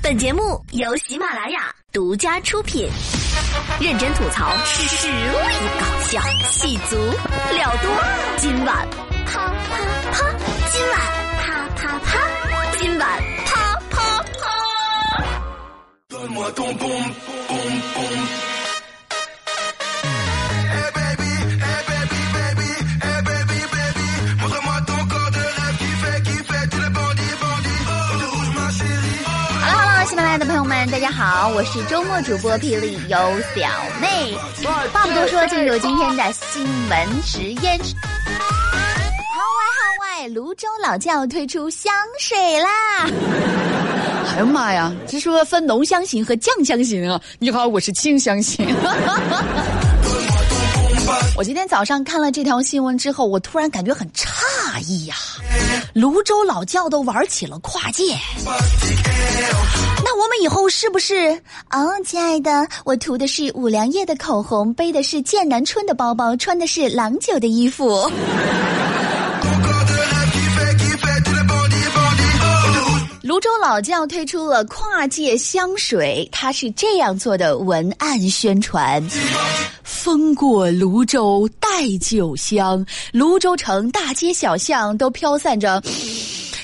本节目由喜马拉雅独家出品，认真吐槽，实力搞笑，气足了多。今晚啪啪啪，今晚啪啪啪，今晚啪啪啪。拉雅的朋友们，大家好，我是周末主播霹雳有小妹。话不多说，进入今天的新闻实验室。号外号外，泸州老窖推出香水啦！哎呀妈呀，这说分浓香型和酱香型啊！你好，我是清香型。我今天早上看了这条新闻之后，我突然感觉很诧异呀、泸州老窖都玩起了跨界，那我们以后是不是？哦，亲爱的，我涂的是五粮液的口红，背的是剑南春的包包，穿的是郎酒的衣服。泸州老窖推出了跨界香水，它是这样做的文案宣传：风过泸州带酒香，泸州城大街小巷都飘散着。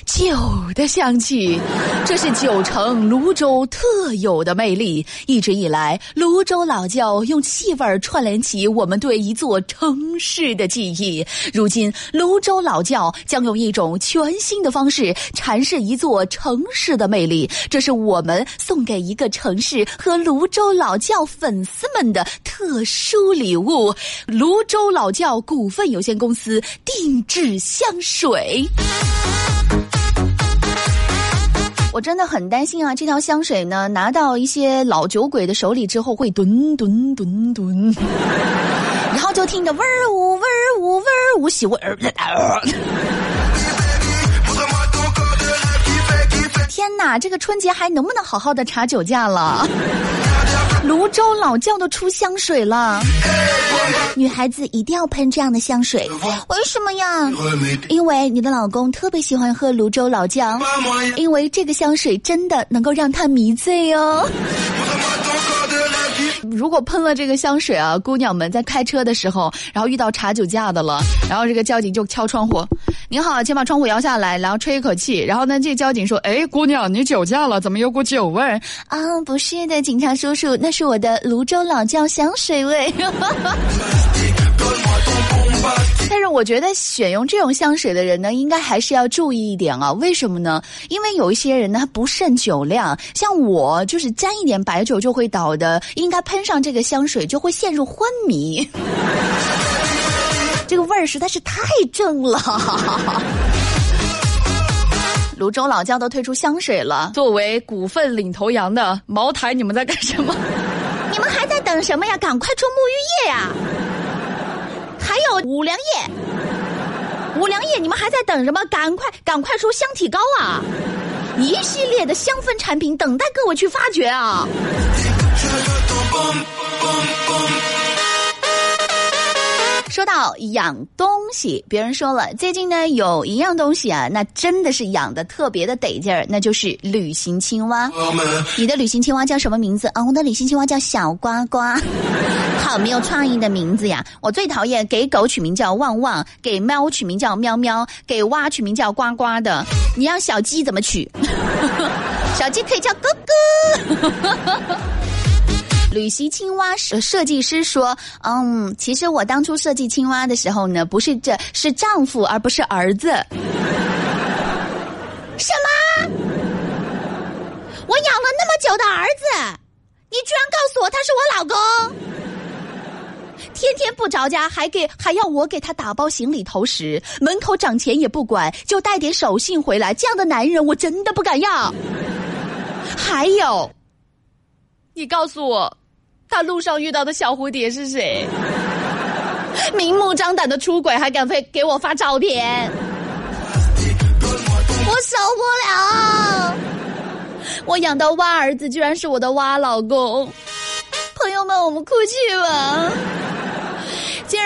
酒的香气，这是酒城泸州特有的魅力。一直以来，泸州老窖用气味串联起我们对一座城市的记忆。如今，泸州老窖将用一种全新的方式阐释一座城市的魅力。这是我们送给一个城市和泸州老窖粉丝们的特殊礼物——泸州老窖股份有限公司定制香水。我真的很担心啊！这条香水呢，拿到一些老酒鬼的手里之后，会吨吨吨吨，然后就听着味儿呜呜呜呜，喜味儿。天哪，这个春节还能不能好好的查酒驾了？泸州老窖都出香水了，女孩子一定要喷这样的香水，为什么呀？因为你的老公特别喜欢喝泸州老窖，因为这个香水真的能够让他迷醉哦。如果喷了这个香水啊，姑娘们在开车的时候，然后遇到查酒驾的了，然后这个交警就敲窗户，您好，请把窗户摇下来，然后吹一口气，然后呢，这交警说，哎，姑娘，你酒驾了，怎么有股酒味儿？啊，不是的，警察叔叔，那是我的泸州老窖香水味。但是我觉得选用这种香水的人呢，应该还是要注意一点啊。为什么呢？因为有一些人呢，他不慎酒量，像我就是沾一点白酒就会倒的，应该喷上这个香水就会陷入昏迷。这个味儿实在是太正了。泸州老窖都推出香水了，作为股份领头羊的茅台，你们在干什么？你们还在等什么呀？赶快出沐浴液呀！还有五粮液，五粮液，你们还在等什么？赶快赶快出香体膏啊！一系列的香氛产品等待各位去发掘啊！说到养东西，别人说了，最近呢有一样东西啊，那真的是养的特别的得劲儿，那就是旅行青蛙。你的旅行青蛙叫什么名字啊？我的旅行青蛙叫小呱呱，好没有创意的名字呀！我最讨厌给狗取名叫旺旺，给猫取名叫喵喵，给蛙取名叫呱呱的。你让小鸡怎么取？小鸡可以叫哥哥。旅行青蛙设设计师说：“嗯，其实我当初设计青蛙的时候呢，不是这是丈夫，而不是儿子。”什么？我养了那么久的儿子，你居然告诉我他是我老公？天天不着家，还给还要我给他打包行李投食，门口涨钱也不管，就带点手信回来。这样的男人我真的不敢要。还有，你告诉我，他路上遇到的小蝴蝶是谁？明目张胆的出轨，还敢给给我发照片，我受不了！我养的蛙儿子居然是我的蛙老公，朋友们，我们哭泣吧。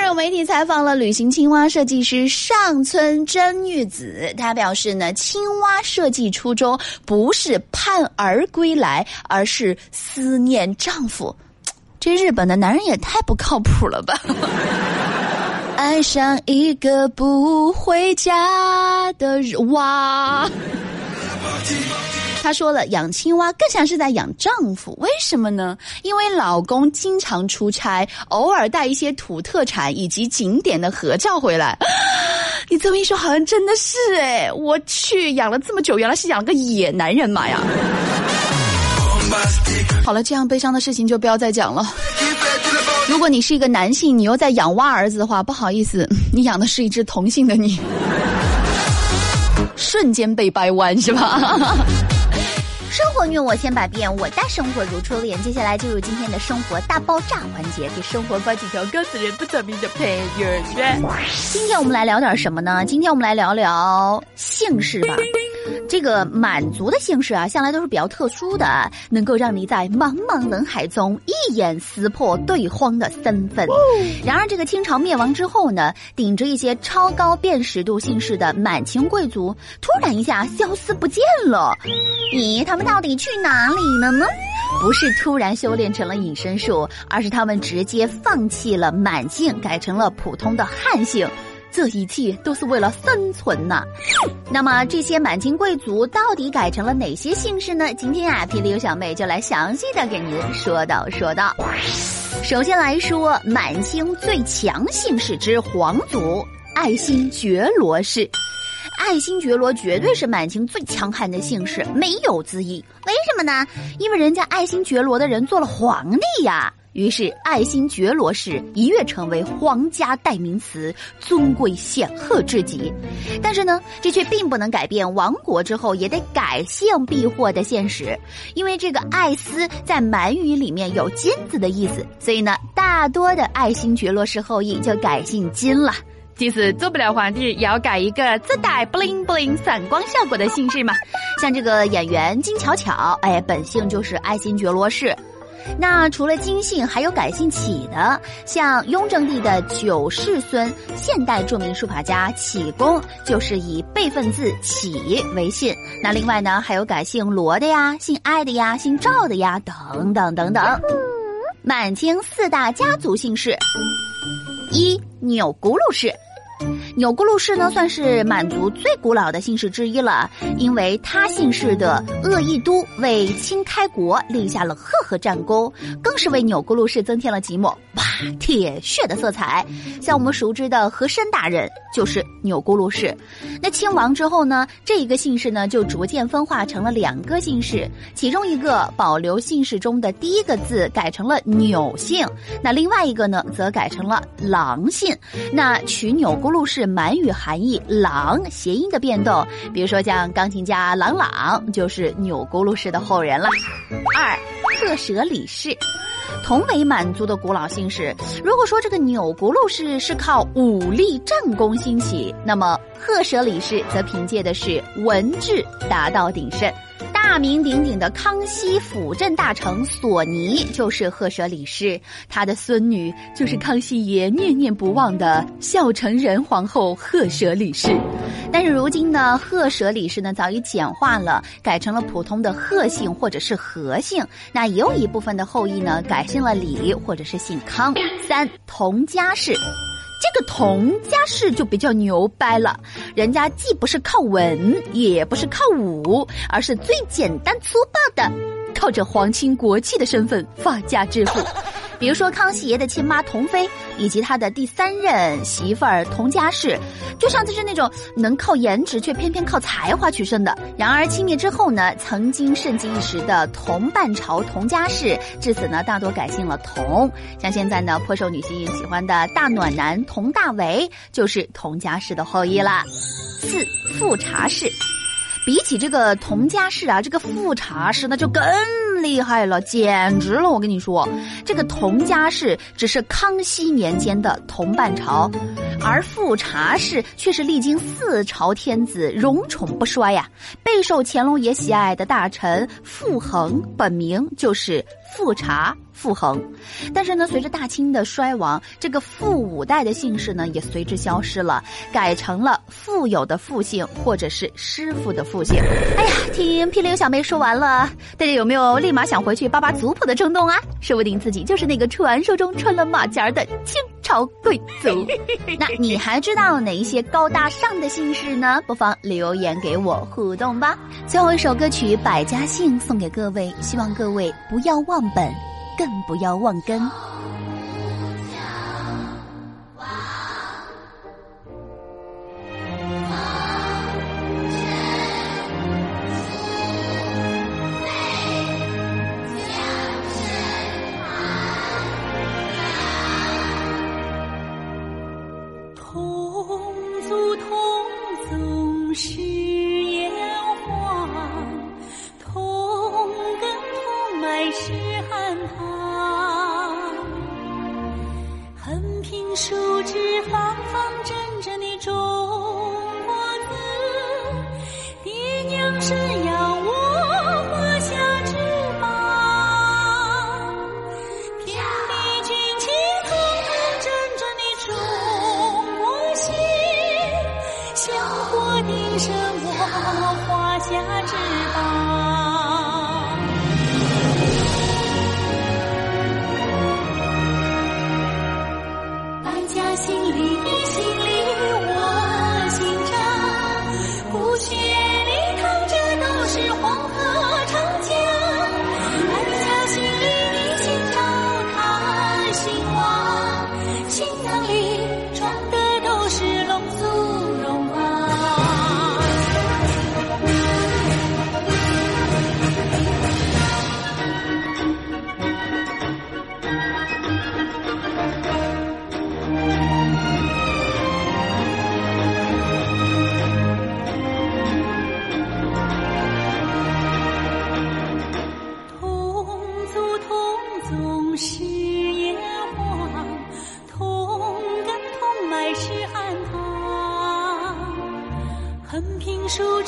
有，媒体采访了旅行青蛙设计师上村真玉子，她表示呢，青蛙设计初衷不是盼儿归来，而是思念丈夫。这日本的男人也太不靠谱了吧！爱上一个不回家的蛙。他说了，养青蛙更像是在养丈夫，为什么呢？因为老公经常出差，偶尔带一些土特产以及景点的合照回来。你这么一说，好像真的是哎！我去，养了这么久，原来是养个野男人嘛呀！好了，这样悲伤的事情就不要再讲了。如果你是一个男性，你又在养蛙儿子的话，不好意思，你养的是一只同性的你，瞬间被掰弯是吧？生活虐我千百遍，我待生活如初恋。接下来进入今天的生活大爆炸环节，给生活发几条歌词人不偿命的配乐。今天我们来聊点什么呢？今天我们来聊聊姓氏吧。这个满族的姓氏啊，向来都是比较特殊的，能够让你在茫茫人海中一眼识破对方的身份。然而，这个清朝灭亡之后呢，顶着一些超高辨识度姓氏的满清贵族，突然一下消失不见了。咦，他们到底去哪里了呢？不是突然修炼成了隐身术，而是他们直接放弃了满姓，改成了普通的汉姓。这一切都是为了生存呐。那么这些满清贵族到底改成了哪些姓氏呢？今天啊，霹雳有小妹就来详细的给您说道说道。首先来说，满清最强姓氏之皇族爱新觉罗氏。爱新觉罗绝对是满清最强悍的姓氏，没有之一。为什么呢？因为人家爱新觉罗的人做了皇帝呀。于是，爱新觉罗氏一跃成为皇家代名词，尊贵显赫至极。但是呢，这却并不能改变亡国之后也得改姓避祸的现实。因为这个“爱斯”在满语里面有金子的意思，所以呢，大多的爱新觉罗氏后裔就改姓金了。即使做不了皇帝，也要改一个自带 bling bling 闪光效果的姓氏嘛。像这个演员金巧巧，哎，本姓就是爱新觉罗氏。那除了金姓，还有改姓启的，像雍正帝的九世孙，现代著名书法家启功，就是以辈分字启为姓。那另外呢，还有改姓罗的呀，姓艾的呀，姓赵的呀，等等等等。满清四大家族姓氏，一钮钴禄氏。钮钴禄氏呢，算是满族最古老的姓氏之一了，因为他姓氏的鄂义都为清开国立下了赫赫战功，更是为钮钴禄氏增添了几抹哇铁血的色彩。像我们熟知的和珅大人就是钮钴禄氏。那清亡之后呢，这一个姓氏呢就逐渐分化成了两个姓氏，其中一个保留姓氏中的第一个字改成了钮姓，那另外一个呢则改成了郎姓。那取钮钴禄氏。满语含义“郎”谐音的变动，比如说像钢琴家郎朗就是钮钴禄氏的后人了。二，赫舍里氏，同为满族的古老姓氏。如果说这个钮钴禄氏是靠武力战功兴起，那么赫舍里氏则凭借的是文治达到鼎盛。大名鼎鼎的康熙辅政大臣索尼就是赫舍里氏，他的孙女就是康熙爷念念不忘的孝成仁皇后赫舍里氏。但是如今呢，赫舍里氏呢早已简化了，改成了普通的赫姓或者是和姓。那也有一部分的后裔呢改姓了李或者是姓康。三佟家氏。这个佟家世就比较牛掰了，人家既不是靠文，也不是靠武，而是最简单粗暴的，靠着皇亲国戚的身份发家致富。比如说康熙爷的亲妈佟妃，以及他的第三任媳妇儿佟佳氏，就像就是那种能靠颜值却偏偏靠才华取胜的。然而清灭之后呢，曾经盛极一时的佟半朝佟佳氏，至此呢大多改姓了佟。像现在呢颇受女性喜欢的大暖男佟大为，就是佟佳氏的后裔了。四富察氏。比起这个佟家氏啊，这个富察氏那就更厉害了，简直了！我跟你说，这个佟家氏只是康熙年间的同半朝，而富察氏却是历经四朝天子，荣宠不衰呀，备受乾隆爷喜爱的大臣傅恒，本名就是富察。傅恒，但是呢，随着大清的衰亡，这个傅五代的姓氏呢也随之消失了，改成了富有的傅姓或者是师傅的傅姓。哎呀，听霹雳小妹说完了，大家有没有立马想回去扒扒族谱的冲动啊？说不定自己就是那个传说中穿了马甲的清朝贵族。那你还知道哪一些高大上的姓氏呢？不妨留言给我互动吧。最后一首歌曲《百家姓》送给各位，希望各位不要忘本。更不要忘根。生什么？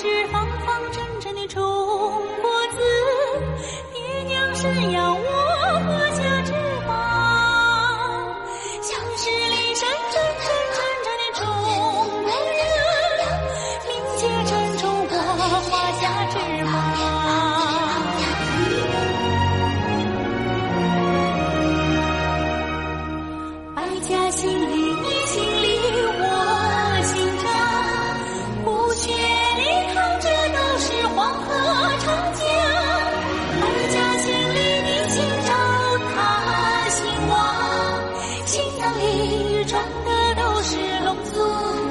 是风装的都是龙族。